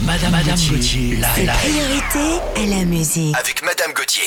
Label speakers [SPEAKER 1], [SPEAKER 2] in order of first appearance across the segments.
[SPEAKER 1] Madame, Madame Gauthier, la, la
[SPEAKER 2] priorité à la musique.
[SPEAKER 3] Avec Madame Gauthier.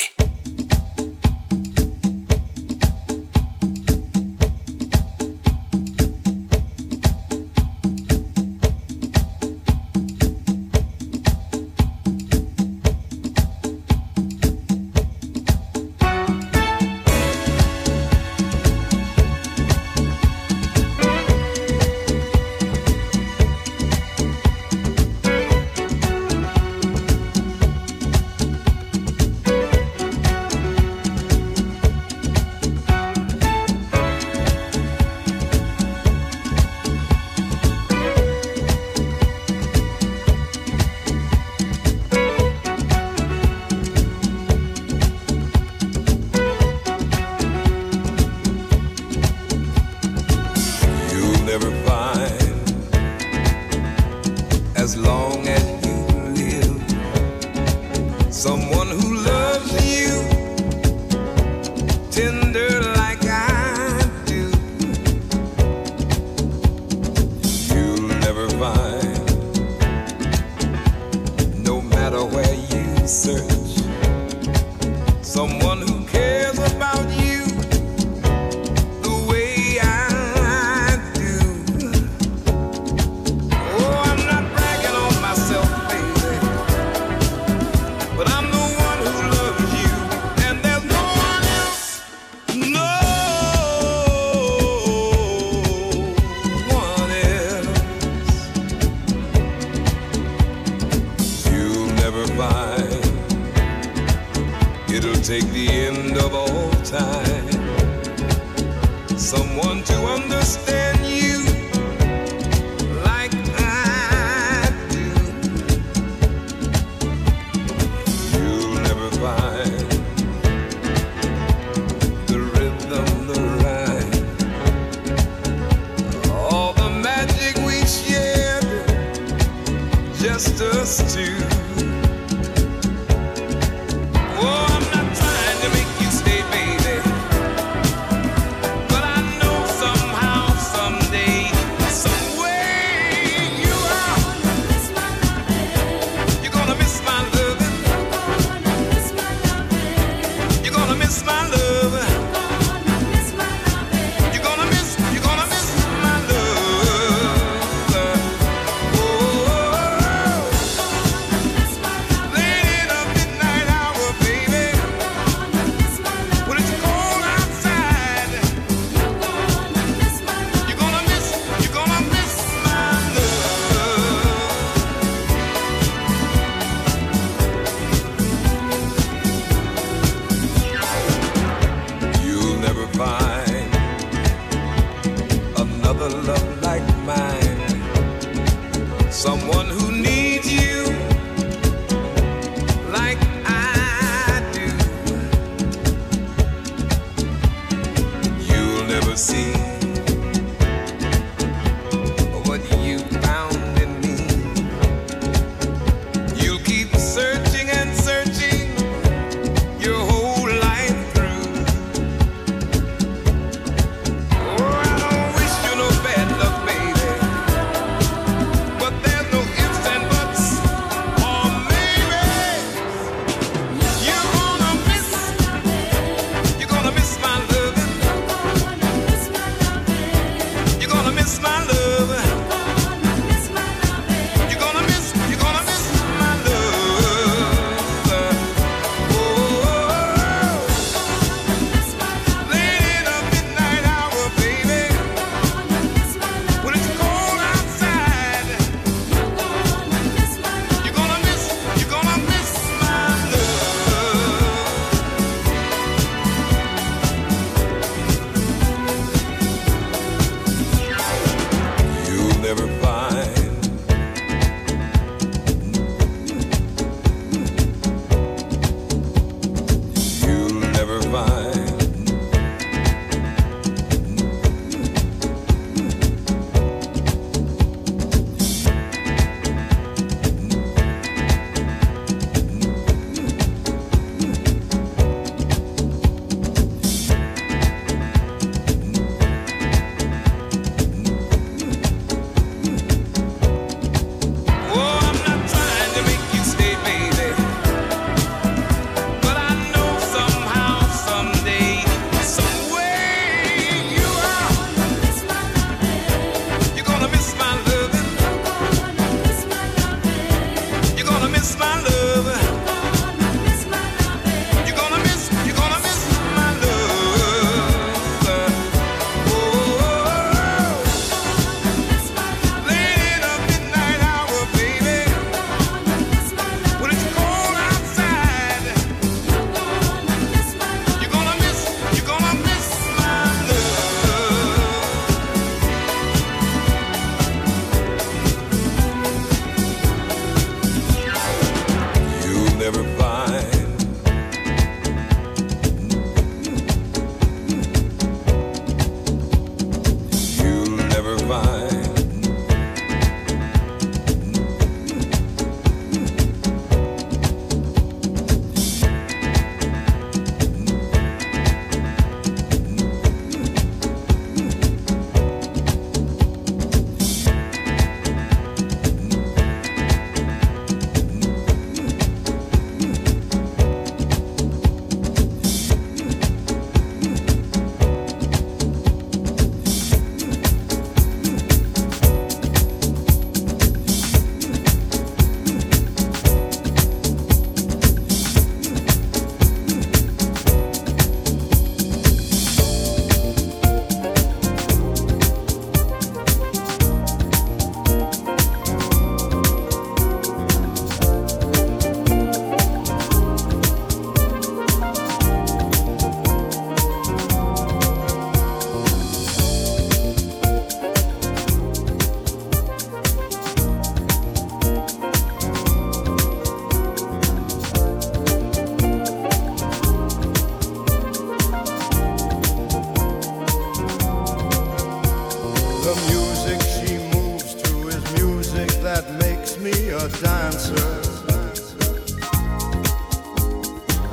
[SPEAKER 1] dancer.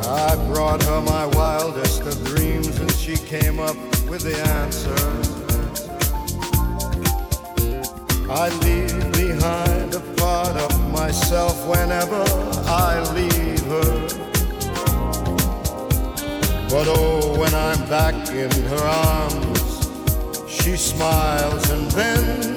[SPEAKER 1] I brought her my wildest of dreams, and she came up with the answer. I leave behind a part of myself whenever I leave her. But oh, when I'm back in her arms, she smiles and then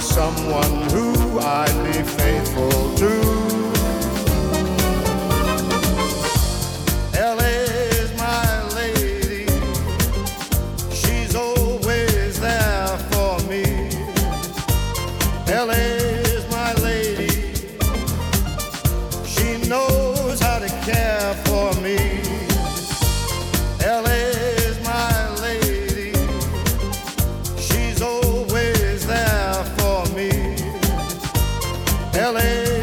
[SPEAKER 1] someone who
[SPEAKER 4] I live Belém.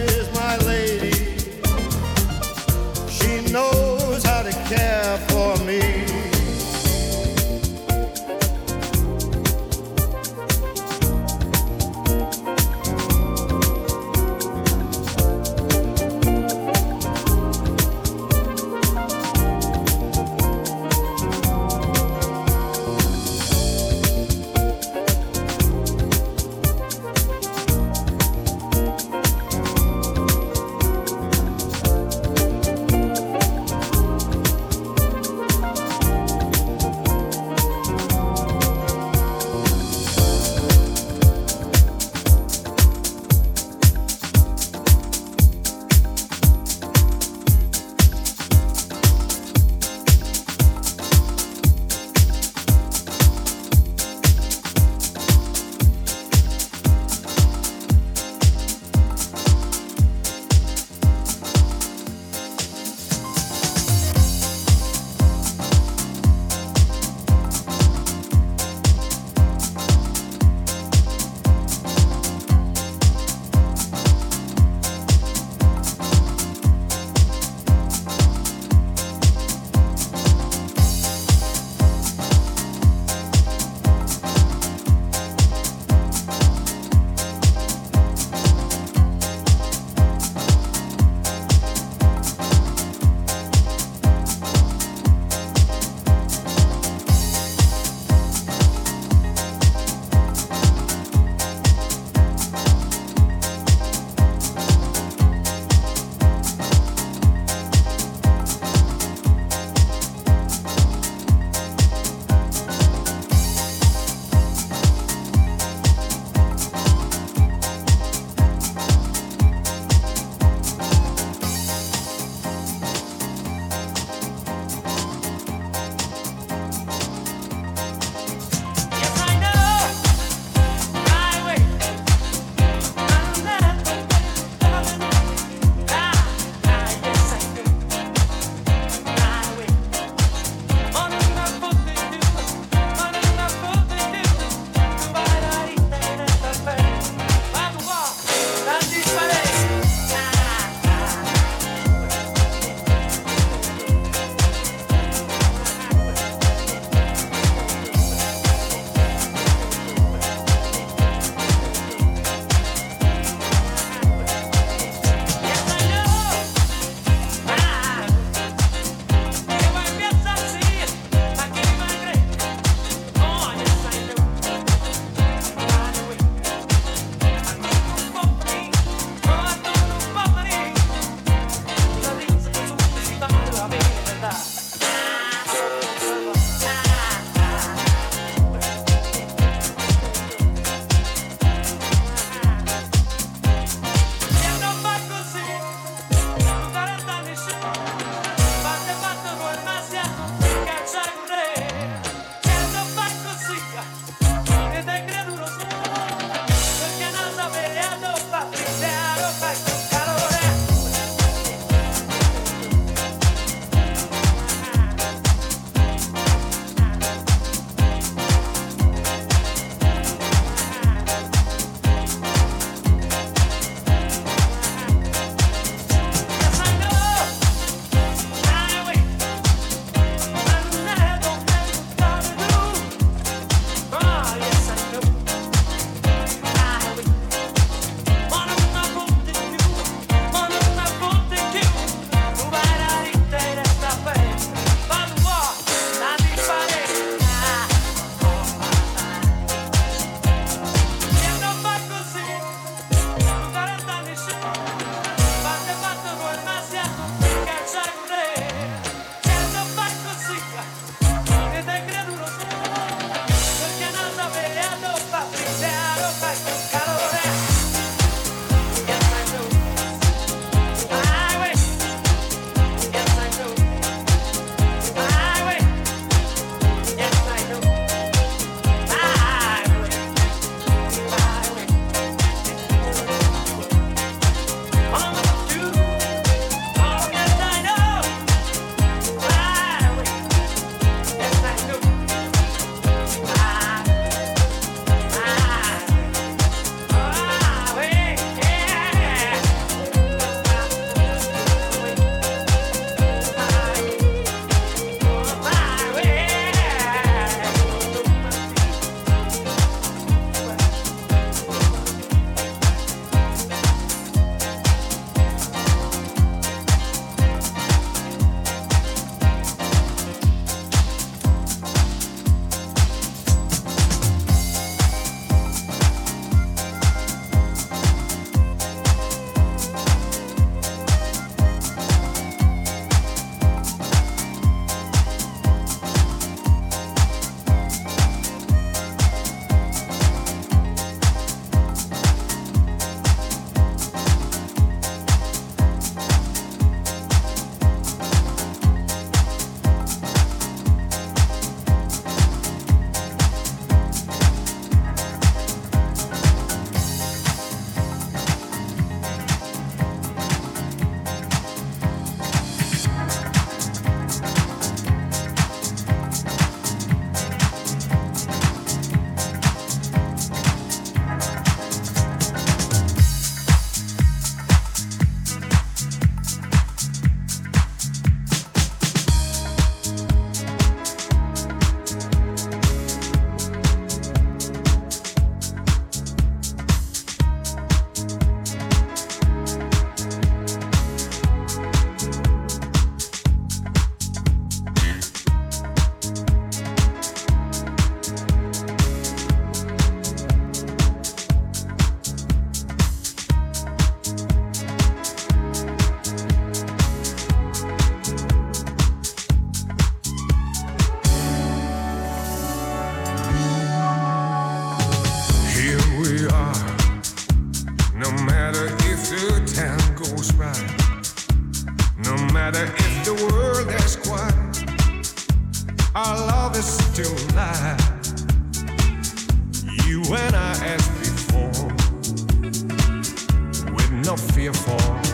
[SPEAKER 4] No fear